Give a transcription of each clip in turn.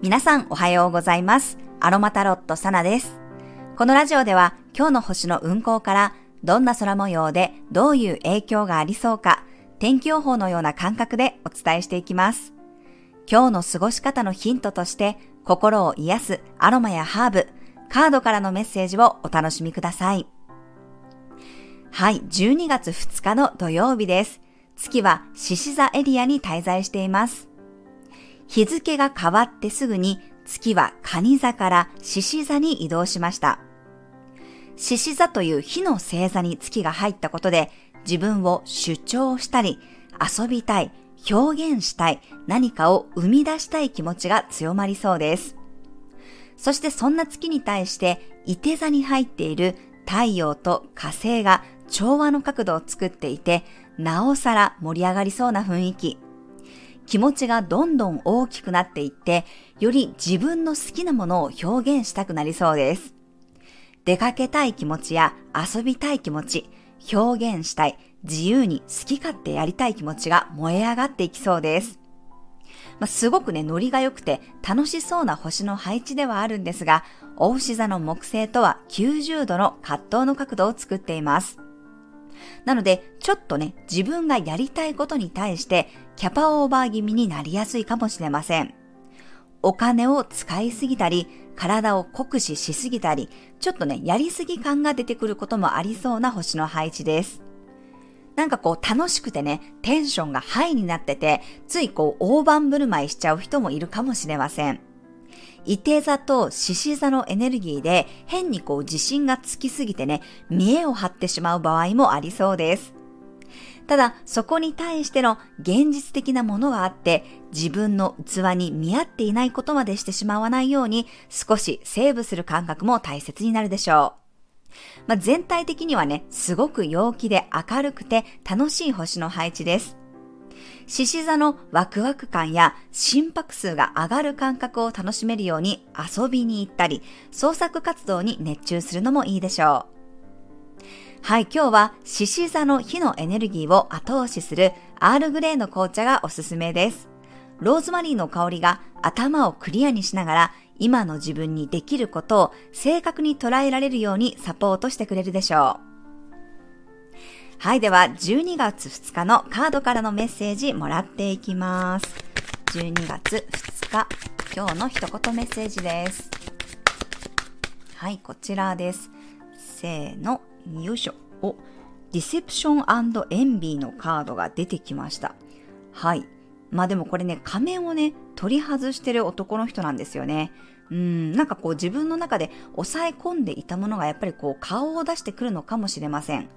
皆さんおはようございます。アロマタロットサナです。このラジオでは今日の星の運行からどんな空模様でどういう影響がありそうか天気予報のような感覚でお伝えしていきます。今日の過ごし方のヒントとして心を癒すアロマやハーブ、カードからのメッセージをお楽しみください。はい、12月2日の土曜日です。月は獅子座エリアに滞在しています。日付が変わってすぐに月は蟹座から獅子座に移動しました。獅子座という火の星座に月が入ったことで自分を主張したり遊びたい、表現したい、何かを生み出したい気持ちが強まりそうです。そしてそんな月に対して、伊手座に入っている太陽と火星が調和の角度を作っていて、なおさら盛り上がりそうな雰囲気。気持ちがどんどん大きくなっていって、より自分の好きなものを表現したくなりそうです。出かけたい気持ちや遊びたい気持ち、表現したい、自由に好き勝手やりたい気持ちが燃え上がっていきそうです。まあ、すごくね、ノリが良くて楽しそうな星の配置ではあるんですが、大牛座の木星とは90度の葛藤の角度を作っています。なので、ちょっとね、自分がやりたいことに対して、キャパオーバー気味になりやすいかもしれません。お金を使いすぎたり、体を酷使しすぎたり、ちょっとね、やりすぎ感が出てくることもありそうな星の配置です。なんかこう楽しくてね、テンションがハイになってて、ついこう大盤振る舞いしちゃう人もいるかもしれません。伊手座と獅子座のエネルギーで変にこう自信がつきすぎてね、見栄を張ってしまう場合もありそうです。ただ、そこに対しての現実的なものがあって、自分の器に見合っていないことまでしてしまわないように、少しセーブする感覚も大切になるでしょう。まあ、全体的にはね、すごく陽気で明るくて楽しい星の配置です。獅子座のワクワク感や心拍数が上がる感覚を楽しめるように遊びに行ったり、創作活動に熱中するのもいいでしょう。はい、今日は獅子座の火のエネルギーを後押しするアールグレーの紅茶がおすすめです。ローズマリーの香りが頭をクリアにしながら今の自分にできることを正確に捉えられるようにサポートしてくれるでしょう。はい、では12月2日のカードからのメッセージもらっていきます。12月2日、今日の一言メッセージです。はい、こちらです。せーの、よいしょ。お、ディセプションエンビーのカードが出てきました。はい。まあでもこれね、仮面をね、取り外してる男の人なんですよね。うん、なんかこう自分の中で抑え込んでいたものがやっぱりこう顔を出してくるのかもしれません。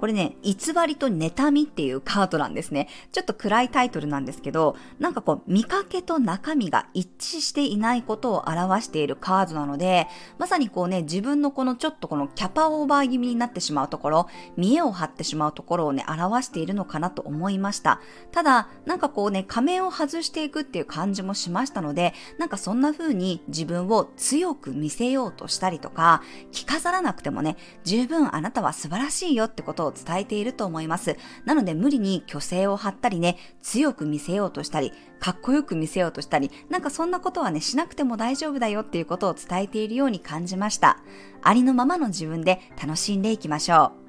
これね、偽りと妬みっていうカードなんですね。ちょっと暗いタイトルなんですけど、なんかこう見かけと中身が一致していないことを表しているカードなので、まさにこうね、自分のこのちょっとこのキャパオーバー気味になってしまうところ、見栄を張ってしまうところをね、表しているのかなと思いました。ただ、なんかこうね、仮面を外していくっていう感じもしましたので、なんかそんな風に自分を強く見せようとしたりとか、着飾らなくてもね、十分あなたは素晴らしいよってことをを伝えていると思います。なので無理に虚勢を張ったりね、強く見せようとしたり、かっこよく見せようとしたり、なんかそんなことはね、しなくても大丈夫だよっていうことを伝えているように感じました。ありのままの自分で楽しんでいきましょう。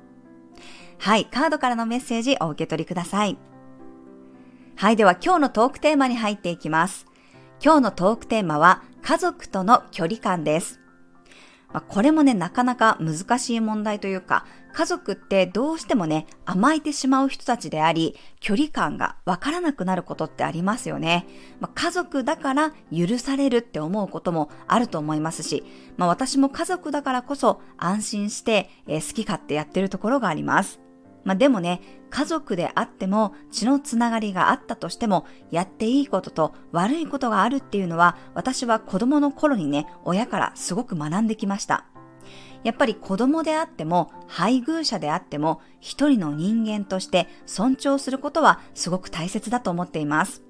はい、カードからのメッセージお受け取りください。はい、では今日のトークテーマに入っていきます。今日のトークテーマは家族との距離感です。まあ、これもね、なかなか難しい問題というか、家族ってどうしてもね、甘えてしまう人たちであり、距離感がわからなくなることってありますよね。まあ、家族だから許されるって思うこともあると思いますし、まあ、私も家族だからこそ安心して、えー好き勝手やってるところがあります。まあ、でもね、家族であっても血のつながりがあったとしても、やっていいことと悪いことがあるっていうのは、私は子供の頃にね、親からすごく学んできました。やっぱり子供であっても、配偶者であっても、一人の人間として尊重することはすごく大切だと思っています。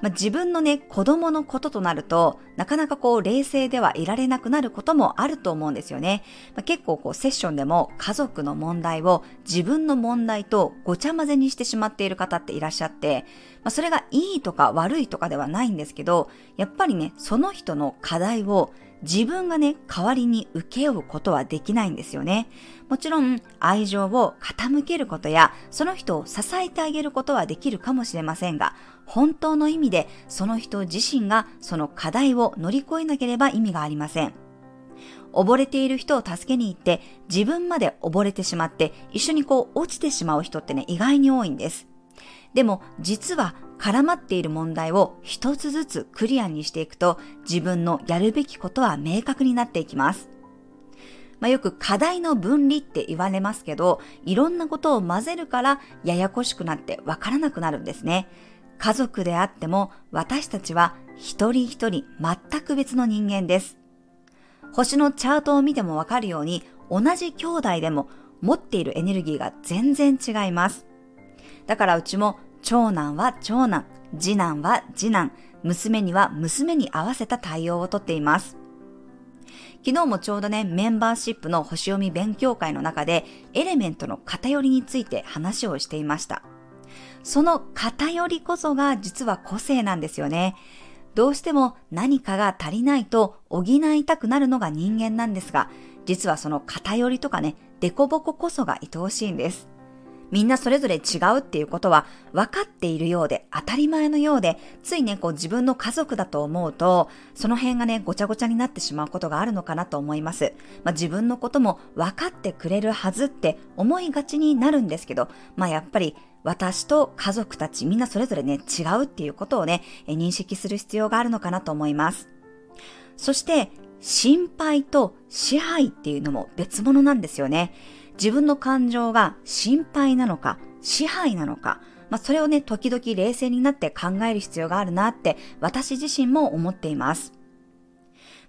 まあ、自分のね、子供のこととなると、なかなかこう、冷静ではいられなくなることもあると思うんですよね。まあ、結構こう、セッションでも家族の問題を自分の問題とごちゃ混ぜにしてしまっている方っていらっしゃって、まあ、それがいいとか悪いとかではないんですけど、やっぱりね、その人の課題を自分がね、代わりに受け負うことはできないんですよね。もちろん、愛情を傾けることや、その人を支えてあげることはできるかもしれませんが、本当の意味でその人自身がその課題を乗り越えなければ意味がありません。溺れている人を助けに行って、自分まで溺れてしまって、一緒にこう落ちてしまう人ってね、意外に多いんです。でも、実は絡まっている問題を一つずつクリアにしていくと自分のやるべきことは明確になっていきます。まあ、よく課題の分離って言われますけど、いろんなことを混ぜるからややこしくなってわからなくなるんですね。家族であっても私たちは一人一人全く別の人間です。星のチャートを見てもわかるように同じ兄弟でも持っているエネルギーが全然違います。だからうちも長男は長男、次男は次男、娘には娘に合わせた対応をとっています。昨日もちょうどね、メンバーシップの星読み勉強会の中で、エレメントの偏りについて話をしていました。その偏りこそが実は個性なんですよね。どうしても何かが足りないと補いたくなるのが人間なんですが、実はその偏りとかね、デコボコこそが愛おしいんです。みんなそれぞれ違うっていうことは分かっているようで当たり前のようで、ついね、こう自分の家族だと思うと、その辺がね、ごちゃごちゃになってしまうことがあるのかなと思います。まあ、自分のことも分かってくれるはずって思いがちになるんですけど、まあやっぱり私と家族たちみんなそれぞれね、違うっていうことをね、認識する必要があるのかなと思います。そして、心配と支配っていうのも別物なんですよね。自分の感情が心配なのか、支配なのか、まあ、それをね、時々冷静になって考える必要があるなって私自身も思っています。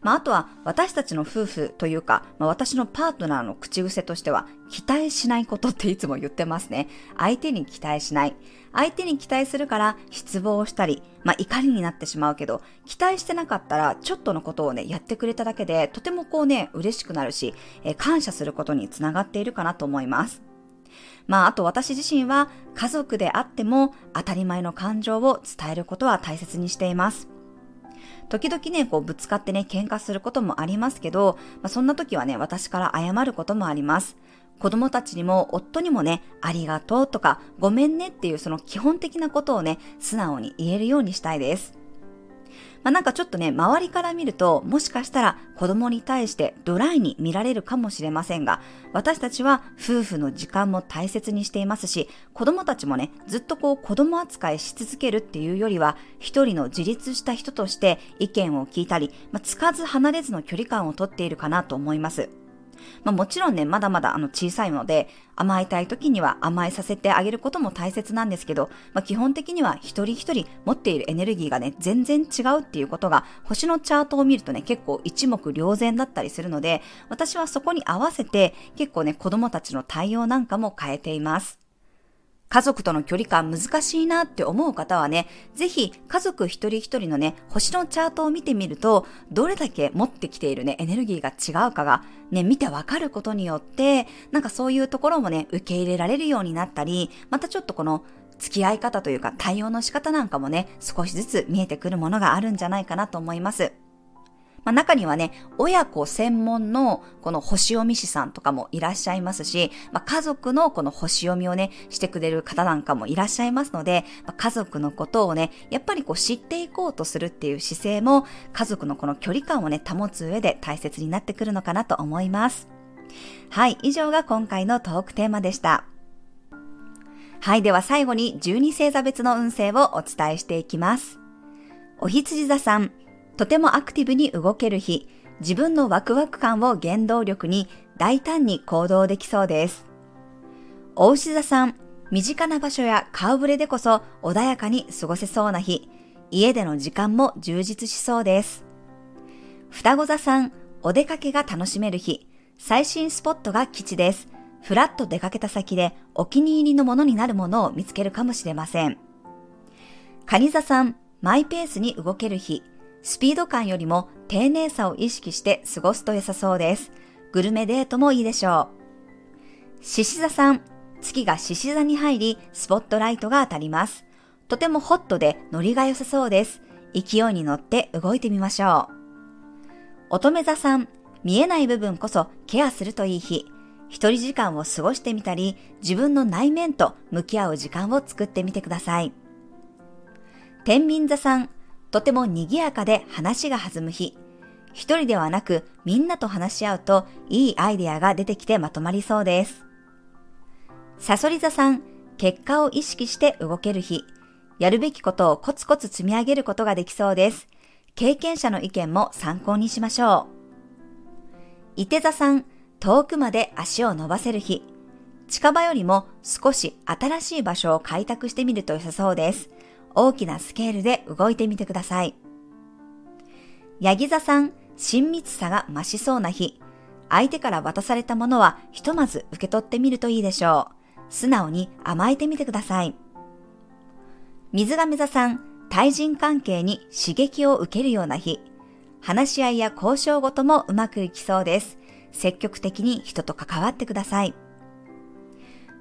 まあ、あとは私たちの夫婦というか、まあ、私のパートナーの口癖としては、期待しないことっていつも言ってますね。相手に期待しない。相手に期待するから失望したり、まあ、怒りになってしまうけど、期待してなかったらちょっとのことをね、やってくれただけで、とてもこうね、嬉しくなるし、えー、感謝することにつながっているかなと思います。まあ、あと私自身は家族であっても当たり前の感情を伝えることは大切にしています。時々ね、こうぶつかってね、喧嘩することもありますけど、まあ、そんな時はね、私から謝ることもあります。子供たちにも夫にもね、ありがとうとか、ごめんねっていうその基本的なことをね、素直に言えるようにしたいです。まあ、なんかちょっとね、周りから見ると、もしかしたら子供に対してドライに見られるかもしれませんが、私たちは夫婦の時間も大切にしていますし、子供たちもね、ずっとこう子供扱いし続けるっていうよりは、一人の自立した人として意見を聞いたり、まあ、つかず離れずの距離感をとっているかなと思います。まあ、もちろんね、まだまだあの小さいので、甘えたい時には甘えさせてあげることも大切なんですけど、まあ、基本的には一人一人持っているエネルギーがね、全然違うっていうことが、星のチャートを見るとね、結構一目瞭然だったりするので、私はそこに合わせて、結構ね、子供たちの対応なんかも変えています。家族との距離感難しいなって思う方はね、ぜひ家族一人一人のね、星のチャートを見てみると、どれだけ持ってきているね、エネルギーが違うかがね、見てわかることによって、なんかそういうところもね、受け入れられるようになったり、またちょっとこの付き合い方というか対応の仕方なんかもね、少しずつ見えてくるものがあるんじゃないかなと思います。まあ、中にはね、親子専門のこの星読み師さんとかもいらっしゃいますし、まあ、家族のこの星読みをね、してくれる方なんかもいらっしゃいますので、まあ、家族のことをね、やっぱりこう知っていこうとするっていう姿勢も、家族のこの距離感をね、保つ上で大切になってくるのかなと思います。はい、以上が今回のトークテーマでした。はい、では最後に12星座別の運勢をお伝えしていきます。お羊座さん、とてもアクティブに動ける日、自分のワクワク感を原動力に大胆に行動できそうです。お牛座さん、身近な場所や顔ぶれでこそ穏やかに過ごせそうな日、家での時間も充実しそうです。双子座さん、お出かけが楽しめる日、最新スポットが基地です。ふらっと出かけた先でお気に入りのものになるものを見つけるかもしれません。蟹座さん、マイペースに動ける日、スピード感よりも丁寧さを意識して過ごすと良さそうです。グルメデートもいいでしょう。獅子座さん、月が獅子座に入り、スポットライトが当たります。とてもホットでノリが良さそうです。勢いに乗って動いてみましょう。乙女座さん、見えない部分こそケアするといい日。一人時間を過ごしてみたり、自分の内面と向き合う時間を作ってみてください。天秤座さん、とても賑やかで話が弾む日。一人ではなくみんなと話し合うといいアイデアが出てきてまとまりそうです。サソリ座さん、結果を意識して動ける日。やるべきことをコツコツ積み上げることができそうです。経験者の意見も参考にしましょう。伊手座さん、遠くまで足を伸ばせる日。近場よりも少し新しい場所を開拓してみると良さそうです。大きなスケールで動いてみてください。ヤギ座さん、親密さが増しそうな日。相手から渡されたものはひとまず受け取ってみるといいでしょう。素直に甘えてみてください。水亀座さん、対人関係に刺激を受けるような日。話し合いや交渉ごともうまくいきそうです。積極的に人と関わってください。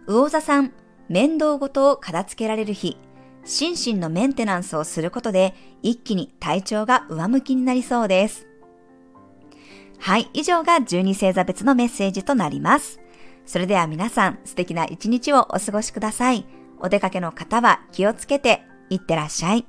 魚座さん、面倒ごとを片付けられる日。心身のメンテナンスをすることで一気に体調が上向きになりそうです。はい、以上が12星座別のメッセージとなります。それでは皆さん素敵な一日をお過ごしください。お出かけの方は気をつけていってらっしゃい。